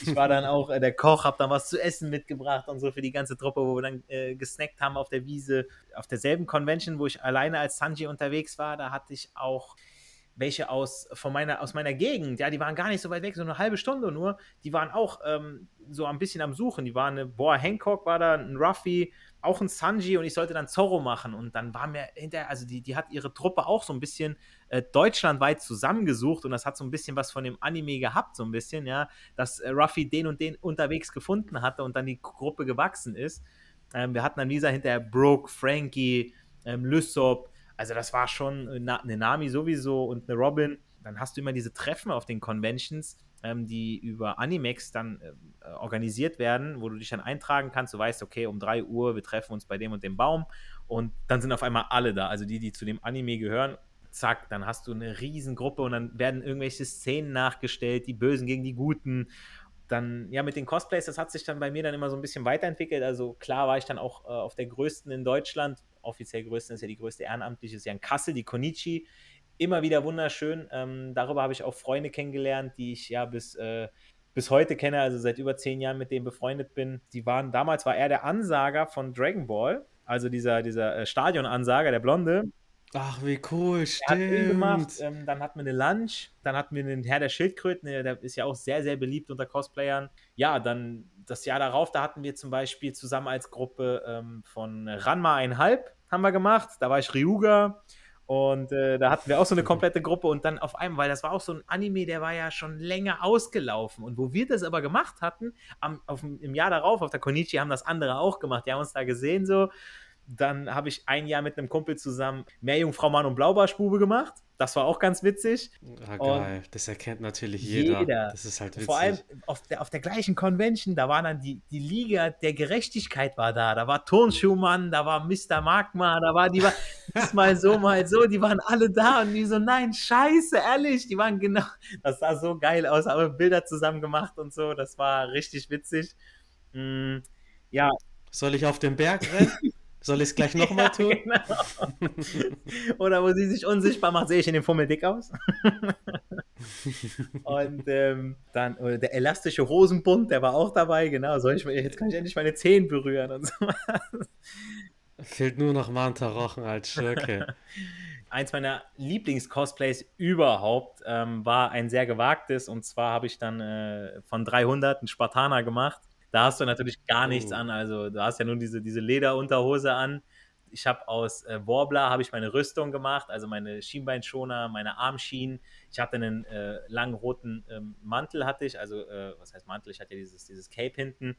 ich war dann auch äh, der Koch, hab dann was zu essen mitgebracht und so für die ganze Truppe, wo wir dann äh, gesnackt haben auf der Wiese. Auf derselben Convention, wo ich alleine als Sanji unterwegs war, da hatte ich auch welche aus, von meiner, aus meiner Gegend, ja, die waren gar nicht so weit weg, so eine halbe Stunde nur, die waren auch ähm, so ein bisschen am Suchen. Die waren eine, boah, Hancock war da, ein Ruffy, auch ein Sanji und ich sollte dann Zorro machen. Und dann war mir hinterher, also die, die hat ihre Truppe auch so ein bisschen äh, deutschlandweit zusammengesucht und das hat so ein bisschen was von dem Anime gehabt, so ein bisschen, ja, dass äh, Ruffy den und den unterwegs gefunden hatte und dann die Gruppe gewachsen ist. Ähm, wir hatten dann Lisa hinterher Brooke, Frankie, ähm, Lysop, also das war schon eine Nami sowieso und eine Robin. Dann hast du immer diese Treffen auf den Conventions, ähm, die über Animex dann äh, organisiert werden, wo du dich dann eintragen kannst. Du weißt, okay, um 3 Uhr, wir treffen uns bei dem und dem Baum. Und dann sind auf einmal alle da, also die, die zu dem Anime gehören. Zack, dann hast du eine Riesengruppe und dann werden irgendwelche Szenen nachgestellt, die Bösen gegen die Guten dann, ja, mit den Cosplays, das hat sich dann bei mir dann immer so ein bisschen weiterentwickelt. Also klar war ich dann auch äh, auf der größten in Deutschland, offiziell größten ist ja die größte ehrenamtliche, ist ja in Kassel, die Konichi. Immer wieder wunderschön. Ähm, darüber habe ich auch Freunde kennengelernt, die ich ja bis, äh, bis heute kenne, also seit über zehn Jahren mit denen befreundet bin. Die waren, damals war er der Ansager von Dragon Ball, also dieser, dieser äh, Stadionansager, der Blonde. Ach, wie cool, stimmt. Gemacht. Ähm, dann hatten wir eine Lunch, dann hatten wir den Herr der Schildkröten, der ist ja auch sehr, sehr beliebt unter Cosplayern. Ja, dann das Jahr darauf, da hatten wir zum Beispiel zusammen als Gruppe ähm, von Ranma einhalb haben wir gemacht. Da war ich Ryuga. Und äh, da hatten wir auch so eine komplette Gruppe und dann auf einmal, weil das war auch so ein Anime, der war ja schon länger ausgelaufen. Und wo wir das aber gemacht hatten, am, auf, im Jahr darauf, auf der Konichi, haben das andere auch gemacht. Die haben uns da gesehen so. Dann habe ich ein Jahr mit einem Kumpel zusammen Meerjungfrau Mann und Blaubarschbube gemacht. Das war auch ganz witzig. Ah, geil. Und das erkennt natürlich jeder. jeder. Das ist halt witzig. Vor allem auf der, auf der gleichen Convention, da war dann die, die Liga der Gerechtigkeit war da. Da war Turnschuhmann, da war Mr. Magma, da war die war mal so, mal so. Die waren alle da und die so, nein, scheiße, ehrlich. Die waren genau, das sah so geil aus, aber Bilder zusammen gemacht und so. Das war richtig witzig. Mm, ja. Soll ich auf den Berg rennen? Soll ich es gleich nochmal ja, tun? Genau. Oder wo sie sich unsichtbar macht, sehe ich in dem Fummel dick aus. und ähm, dann der elastische Hosenbund, der war auch dabei, genau. Soll ich, jetzt kann ich endlich meine Zehen berühren und so. Fehlt nur noch Manta Rochen als Schurke. Eins meiner Lieblings-Cosplays überhaupt ähm, war ein sehr gewagtes und zwar habe ich dann äh, von 300 einen Spartaner gemacht da hast du natürlich gar nichts oh. an. Also du hast ja nur diese, diese Lederunterhose an. Ich habe aus äh, Warbler habe ich meine Rüstung gemacht, also meine Schienbeinschoner, meine Armschienen. Ich hatte einen äh, langen roten ähm, Mantel hatte ich, also äh, was heißt Mantel? Ich hatte ja dieses, dieses Cape hinten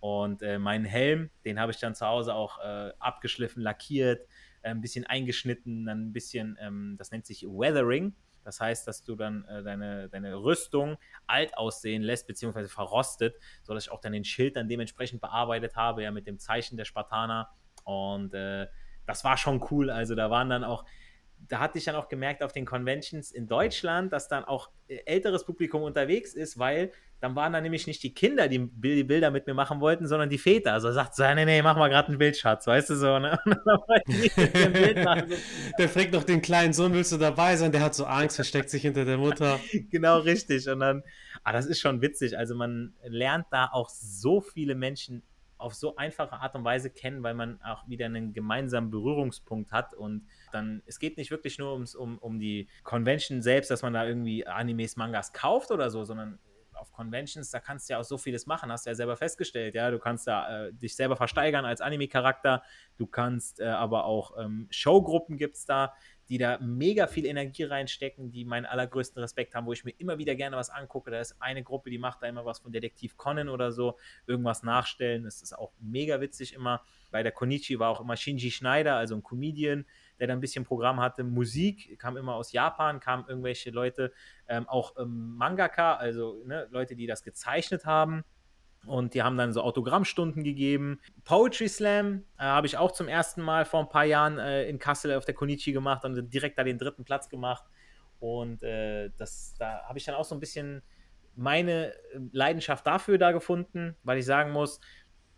und äh, meinen Helm, den habe ich dann zu Hause auch äh, abgeschliffen, lackiert, äh, ein bisschen eingeschnitten, dann ein bisschen, ähm, das nennt sich Weathering. Das heißt, dass du dann äh, deine, deine Rüstung alt aussehen lässt, beziehungsweise verrostet, sodass ich auch dann den Schild dann dementsprechend bearbeitet habe, ja, mit dem Zeichen der Spartaner. Und äh, das war schon cool. Also da waren dann auch, da hatte ich dann auch gemerkt auf den Conventions in Deutschland, dass dann auch äh, älteres Publikum unterwegs ist, weil dann waren da nämlich nicht die Kinder, die die Bilder mit mir machen wollten, sondern die Väter. Also sagt so, nee, nee, mach mal gerade ein Bild, Schatz, weißt du so, ne? der fragt noch den kleinen Sohn, willst du dabei sein? Der hat so Angst, versteckt sich hinter der Mutter. genau, richtig. Und dann, ah, das ist schon witzig. Also man lernt da auch so viele Menschen auf so einfache Art und Weise kennen, weil man auch wieder einen gemeinsamen Berührungspunkt hat und dann, es geht nicht wirklich nur ums, um, um die Convention selbst, dass man da irgendwie Animes, Mangas kauft oder so, sondern auf Conventions, da kannst du ja auch so vieles machen, hast du ja selber festgestellt, ja, du kannst da äh, dich selber versteigern als Anime-Charakter, du kannst äh, aber auch ähm, Showgruppen gibt es da, die da mega viel Energie reinstecken, die meinen allergrößten Respekt haben, wo ich mir immer wieder gerne was angucke. Da ist eine Gruppe, die macht da immer was von Detektiv Conan oder so, irgendwas nachstellen. Das ist auch mega witzig immer. Bei der Konichi war auch immer Shinji Schneider, also ein Comedian, der da ein bisschen Programm hatte. Musik kam immer aus Japan, kamen irgendwelche Leute, ähm, auch ähm, Mangaka, also ne, Leute, die das gezeichnet haben. Und die haben dann so Autogrammstunden gegeben. Poetry Slam äh, habe ich auch zum ersten Mal vor ein paar Jahren äh, in Kassel auf der Konichi gemacht und direkt da den dritten Platz gemacht. Und äh, das, da habe ich dann auch so ein bisschen meine äh, Leidenschaft dafür da gefunden, weil ich sagen muss,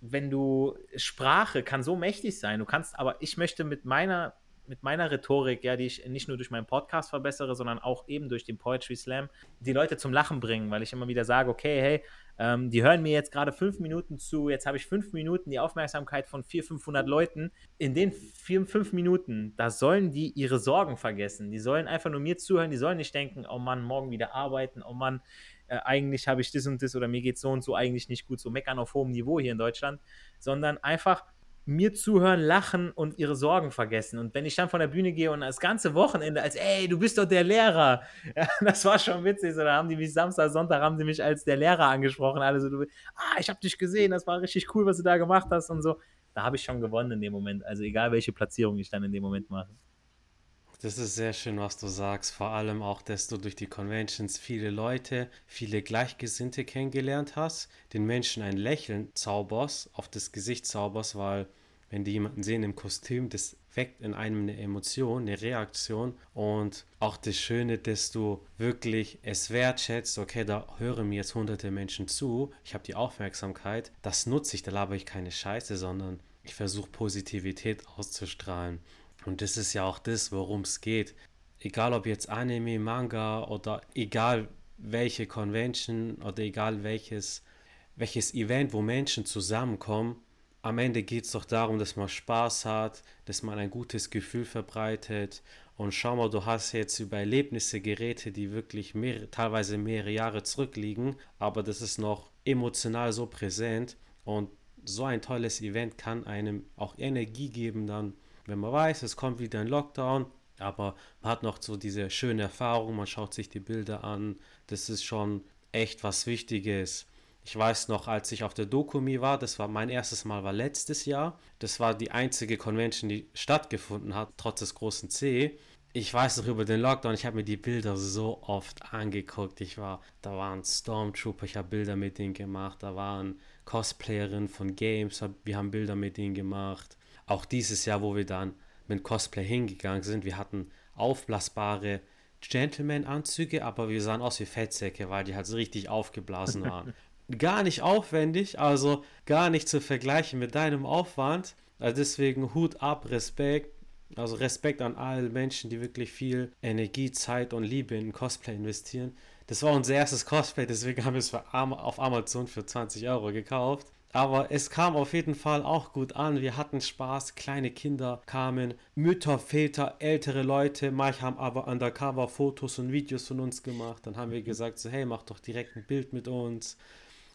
wenn du Sprache kann so mächtig sein, du kannst, aber ich möchte mit meiner mit meiner Rhetorik, ja, die ich nicht nur durch meinen Podcast verbessere, sondern auch eben durch den Poetry Slam, die Leute zum Lachen bringen, weil ich immer wieder sage, okay, hey, ähm, die hören mir jetzt gerade fünf Minuten zu, jetzt habe ich fünf Minuten die Aufmerksamkeit von 400, 500 Leuten. In den vier, fünf Minuten, da sollen die ihre Sorgen vergessen. Die sollen einfach nur mir zuhören, die sollen nicht denken, oh Mann, morgen wieder arbeiten, oh Mann, äh, eigentlich habe ich das und das oder mir geht so und so eigentlich nicht gut, so meckern auf hohem Niveau hier in Deutschland, sondern einfach mir zuhören, lachen und ihre Sorgen vergessen. Und wenn ich dann von der Bühne gehe und das ganze Wochenende als, ey, du bist doch der Lehrer, ja, das war schon witzig. So, da haben die mich Samstag, Sonntag haben sie mich als der Lehrer angesprochen. Alle so, du, ah, ich habe dich gesehen, das war richtig cool, was du da gemacht hast und so. Da habe ich schon gewonnen in dem Moment. Also egal, welche Platzierung ich dann in dem Moment mache. Das ist sehr schön, was du sagst. Vor allem auch, dass du durch die Conventions viele Leute, viele Gleichgesinnte kennengelernt hast, den Menschen ein Lächeln zauberst, auf das Gesicht zauberst, weil wenn die jemanden sehen im Kostüm, das weckt in einem eine Emotion, eine Reaktion und auch das Schöne, dass du wirklich es wertschätzt, okay, da hören mir jetzt hunderte Menschen zu, ich habe die Aufmerksamkeit, das nutze ich, da laber ich keine Scheiße, sondern ich versuche Positivität auszustrahlen. Und das ist ja auch das, worum es geht. Egal ob jetzt Anime, Manga oder egal welche Convention oder egal welches, welches Event, wo Menschen zusammenkommen, am Ende geht es doch darum, dass man Spaß hat, dass man ein gutes Gefühl verbreitet. Und schau mal, du hast jetzt über Erlebnisse Geräte, die wirklich mehr, teilweise mehrere Jahre zurückliegen, aber das ist noch emotional so präsent. Und so ein tolles Event kann einem auch Energie geben, dann, wenn man weiß, es kommt wieder ein Lockdown, aber man hat noch so diese schöne Erfahrung, man schaut sich die Bilder an. Das ist schon echt was Wichtiges. Ich weiß noch, als ich auf der Dokumi war, das war mein erstes Mal, war letztes Jahr. Das war die einzige Convention, die stattgefunden hat, trotz des großen C. Ich weiß noch über den Lockdown, ich habe mir die Bilder so oft angeguckt. Ich war, da waren Stormtrooper, ich habe Bilder mit denen gemacht, da waren Cosplayerinnen von Games, wir haben Bilder mit denen gemacht. Auch dieses Jahr, wo wir dann mit Cosplay hingegangen sind, wir hatten aufblasbare Gentleman-Anzüge, aber wir sahen aus wie Fettsäcke, weil die halt so richtig aufgeblasen waren. gar nicht aufwendig, also gar nicht zu vergleichen mit deinem Aufwand. Also deswegen Hut ab, Respekt. Also Respekt an alle Menschen, die wirklich viel Energie, Zeit und Liebe in Cosplay investieren. Das war unser erstes Cosplay, deswegen haben wir es auf Amazon für 20 Euro gekauft. Aber es kam auf jeden Fall auch gut an. Wir hatten Spaß. Kleine Kinder kamen, Mütter, Väter, ältere Leute. Manche haben aber undercover Fotos und Videos von uns gemacht. Dann haben wir gesagt, so, hey, mach doch direkt ein Bild mit uns.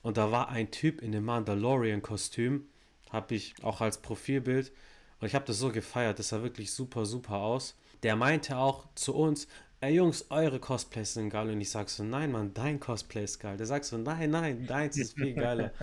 Und da war ein Typ in dem Mandalorian-Kostüm, habe ich auch als Profilbild. Und ich habe das so gefeiert, das sah wirklich super, super aus. Der meinte auch zu uns, ey Jungs, eure Cosplays sind geil. Und ich sag so, nein, Mann, dein Cosplay ist geil. Der sagt so, nein, nein, deins ist viel geiler.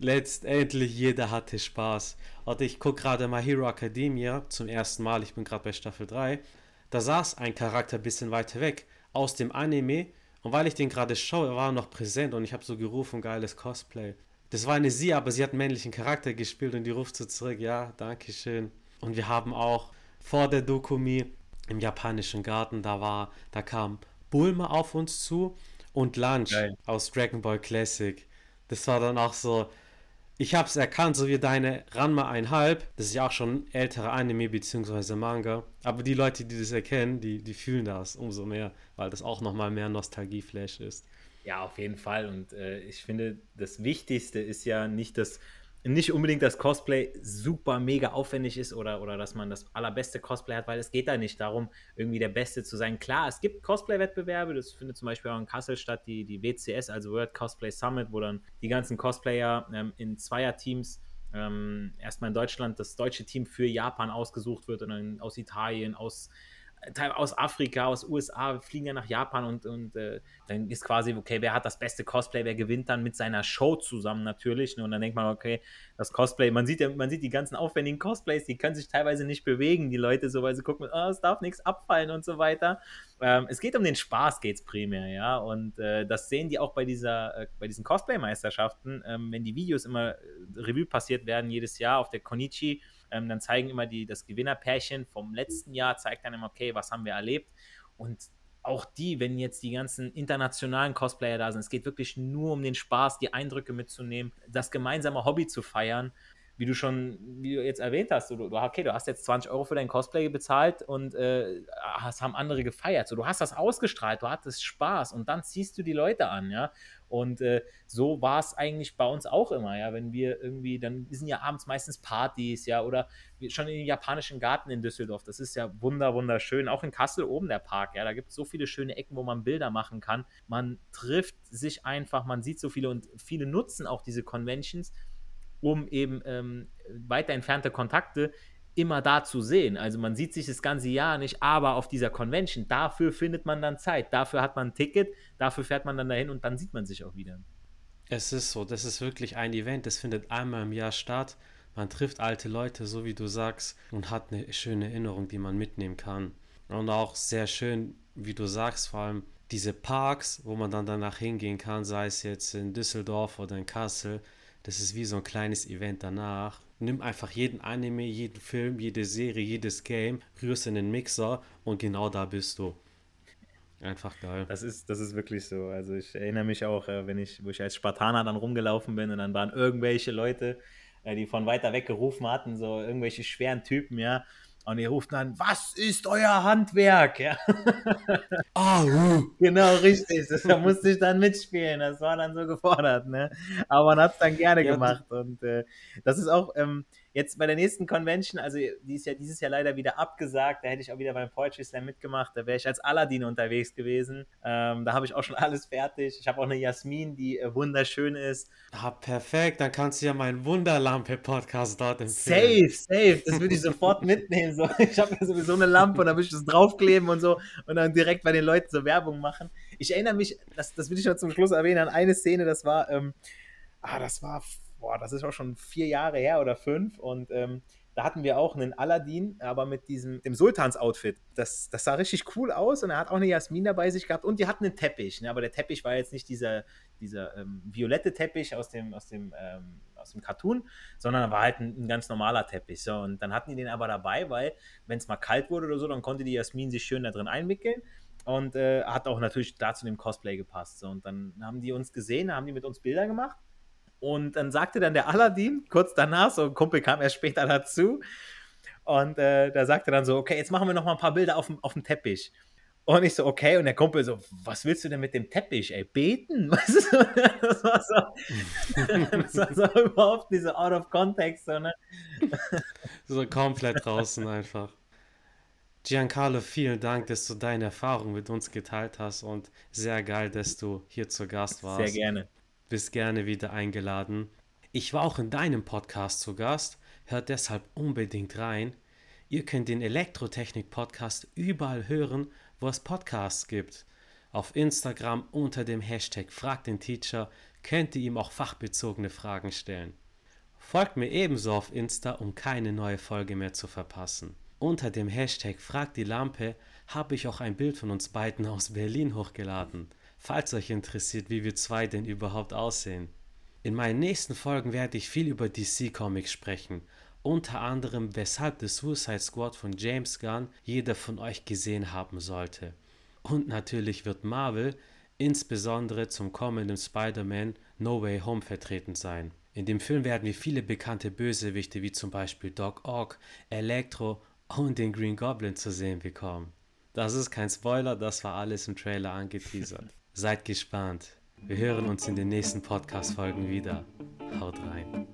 Letztendlich jeder hatte Spaß. Und ich gucke gerade mal Hero Academia zum ersten Mal. Ich bin gerade bei Staffel 3. Da saß ein Charakter ein bisschen weiter weg aus dem Anime und weil ich den gerade schaue, war er noch präsent und ich habe so gerufen, geiles Cosplay. Das war eine sie, aber sie hat einen männlichen Charakter gespielt und die ruft so zurück, ja, danke schön. Und wir haben auch vor der Dokumi im japanischen Garten, da war, da kam Bulma auf uns zu und Lunch Geil. aus Dragon Ball Classic. Das war dann auch so, ich habe es erkannt, so wie deine Ranma 1,5. Das ist ja auch schon ein älterer Anime bzw. Manga. Aber die Leute, die das erkennen, die, die fühlen das umso mehr, weil das auch nochmal mehr Nostalgie-Flash ist. Ja, auf jeden Fall. Und äh, ich finde, das Wichtigste ist ja nicht das nicht unbedingt das Cosplay super mega aufwendig ist oder, oder dass man das allerbeste Cosplay hat, weil es geht da nicht darum, irgendwie der Beste zu sein. Klar, es gibt Cosplay-Wettbewerbe, das findet zum Beispiel auch in Kassel statt, die, die WCS, also World Cosplay Summit, wo dann die ganzen Cosplayer ähm, in Zweierteams ähm, erstmal in Deutschland das deutsche Team für Japan ausgesucht wird und dann aus Italien, aus aus Afrika, aus USA, fliegen ja nach Japan und, und äh, dann ist quasi, okay, wer hat das beste Cosplay, wer gewinnt dann mit seiner Show zusammen natürlich. Ne? Und dann denkt man, okay, das Cosplay, man sieht ja, man sieht die ganzen aufwendigen Cosplays, die können sich teilweise nicht bewegen, die Leute so, weil sie gucken, oh, es darf nichts abfallen und so weiter. Ähm, es geht um den Spaß, geht es primär, ja. Und äh, das sehen die auch bei dieser, äh, bei diesen Cosplay-Meisterschaften, ähm, wenn die Videos immer äh, Revue passiert werden jedes Jahr auf der Konichi ähm, dann zeigen immer die, das Gewinnerpärchen vom letzten Jahr, zeigt dann immer, okay, was haben wir erlebt. Und auch die, wenn jetzt die ganzen internationalen Cosplayer da sind, es geht wirklich nur um den Spaß, die Eindrücke mitzunehmen, das gemeinsame Hobby zu feiern wie du schon, wie du jetzt erwähnt hast, du, du, okay, du hast jetzt 20 Euro für dein Cosplay bezahlt und äh, hast, haben andere gefeiert. So, du hast das ausgestrahlt, du hattest Spaß und dann ziehst du die Leute an, ja. Und äh, so war es eigentlich bei uns auch immer, ja. Wenn wir irgendwie, dann sind ja abends meistens Partys, ja, oder schon in den japanischen Garten in Düsseldorf. Das ist ja wunder, wunderschön. Auch in Kassel oben der Park, ja. Da gibt es so viele schöne Ecken, wo man Bilder machen kann. Man trifft sich einfach, man sieht so viele und viele nutzen auch diese Conventions um eben ähm, weiter entfernte Kontakte immer da zu sehen. Also man sieht sich das ganze Jahr nicht, aber auf dieser Convention, dafür findet man dann Zeit, dafür hat man ein Ticket, dafür fährt man dann dahin und dann sieht man sich auch wieder. Es ist so, das ist wirklich ein Event, das findet einmal im Jahr statt. Man trifft alte Leute, so wie du sagst, und hat eine schöne Erinnerung, die man mitnehmen kann. Und auch sehr schön, wie du sagst, vor allem diese Parks, wo man dann danach hingehen kann, sei es jetzt in Düsseldorf oder in Kassel, das ist wie so ein kleines Event danach. Nimm einfach jeden Anime, jeden Film, jede Serie, jedes Game, rührst in den Mixer und genau da bist du. Einfach geil. Das ist, das ist wirklich so. Also ich erinnere mich auch, äh, wenn ich, wo ich als Spartaner dann rumgelaufen bin und dann waren irgendwelche Leute, äh, die von weiter weg gerufen hatten, so irgendwelche schweren Typen, ja. Und ihr ruft dann, was ist euer Handwerk? Ja. Ah, uh. Genau, richtig. Das, da musste ich dann mitspielen. Das war dann so gefordert. Ne? Aber man hat es dann gerne Ja, gemacht. Und äh, das ist auch ähm, jetzt bei der nächsten Convention, also die ist ja dieses Jahr leider wieder abgesagt. Da hätte ich auch wieder beim Poetry Slam mitgemacht. Da wäre ich als Aladdin unterwegs gewesen. Ähm, da habe ich auch schon alles fertig. Ich habe auch eine Jasmin, die äh, wunderschön ist. Ah, perfekt. Dann kannst du ja meinen Wunderlampe-Podcast dort empfehlen. Safe, safe. Das würde ich sofort mitnehmen. So. Ich habe ja sowieso eine Lampe und da würde ich das draufkleben und so und dann direkt bei den Leuten so Werbung machen. Ich erinnere mich, das, das will ich noch zum Schluss erwähnen, an eine Szene, das war, ähm, ah, das war, boah, das ist auch schon vier Jahre her oder fünf und ähm, da hatten wir auch einen Aladdin, aber mit diesem dem Sultans-Outfit. Das, das sah richtig cool aus und er hat auch eine Jasmin dabei sich gehabt und die hatten einen Teppich. Ne? Aber der Teppich war jetzt nicht dieser, dieser ähm, violette Teppich aus dem, aus dem, ähm, aus dem Cartoon, sondern war halt ein, ein, ganz normaler Teppich. So, und dann hatten die den aber dabei, weil, wenn es mal kalt wurde oder so, dann konnte die Jasmin sich schön da drin einwickeln. Und äh, hat auch natürlich da zu dem Cosplay gepasst. So. Und dann haben die uns gesehen, haben die mit uns Bilder gemacht. Und dann sagte dann der Aladdin kurz danach, so ein Kumpel kam erst später dazu. Und äh, da sagte dann so, okay, jetzt machen wir noch mal ein paar Bilder auf dem, auf dem Teppich. Und ich so, okay. Und der Kumpel so, was willst du denn mit dem Teppich, ey? Beten? Das? war so, das war so überhaupt diese out of context. So, ne? so komplett draußen einfach. Giancarlo, vielen Dank, dass du deine Erfahrung mit uns geteilt hast und sehr geil, dass du hier zu Gast warst. Sehr gerne. Bist gerne wieder eingeladen. Ich war auch in deinem Podcast zu Gast, hört deshalb unbedingt rein. Ihr könnt den Elektrotechnik-Podcast überall hören, wo es Podcasts gibt. Auf Instagram unter dem Hashtag Frag den Teacher könnt ihr ihm auch fachbezogene Fragen stellen. Folgt mir ebenso auf Insta, um keine neue Folge mehr zu verpassen. Unter dem Hashtag Frag die Lampe habe ich auch ein Bild von uns beiden aus Berlin hochgeladen, falls euch interessiert, wie wir zwei denn überhaupt aussehen. In meinen nächsten Folgen werde ich viel über DC Comics sprechen, unter anderem weshalb der Suicide Squad von James Gunn jeder von euch gesehen haben sollte. Und natürlich wird Marvel insbesondere zum kommenden Spider-Man No Way Home vertreten sein. In dem Film werden wir viele bekannte Bösewichte wie zum Beispiel Doc Ock, Electro und den Green Goblin zu sehen bekommen. Das ist kein Spoiler, das war alles im Trailer angeteasert. Seid gespannt. Wir hören uns in den nächsten Podcast-Folgen wieder. Haut rein.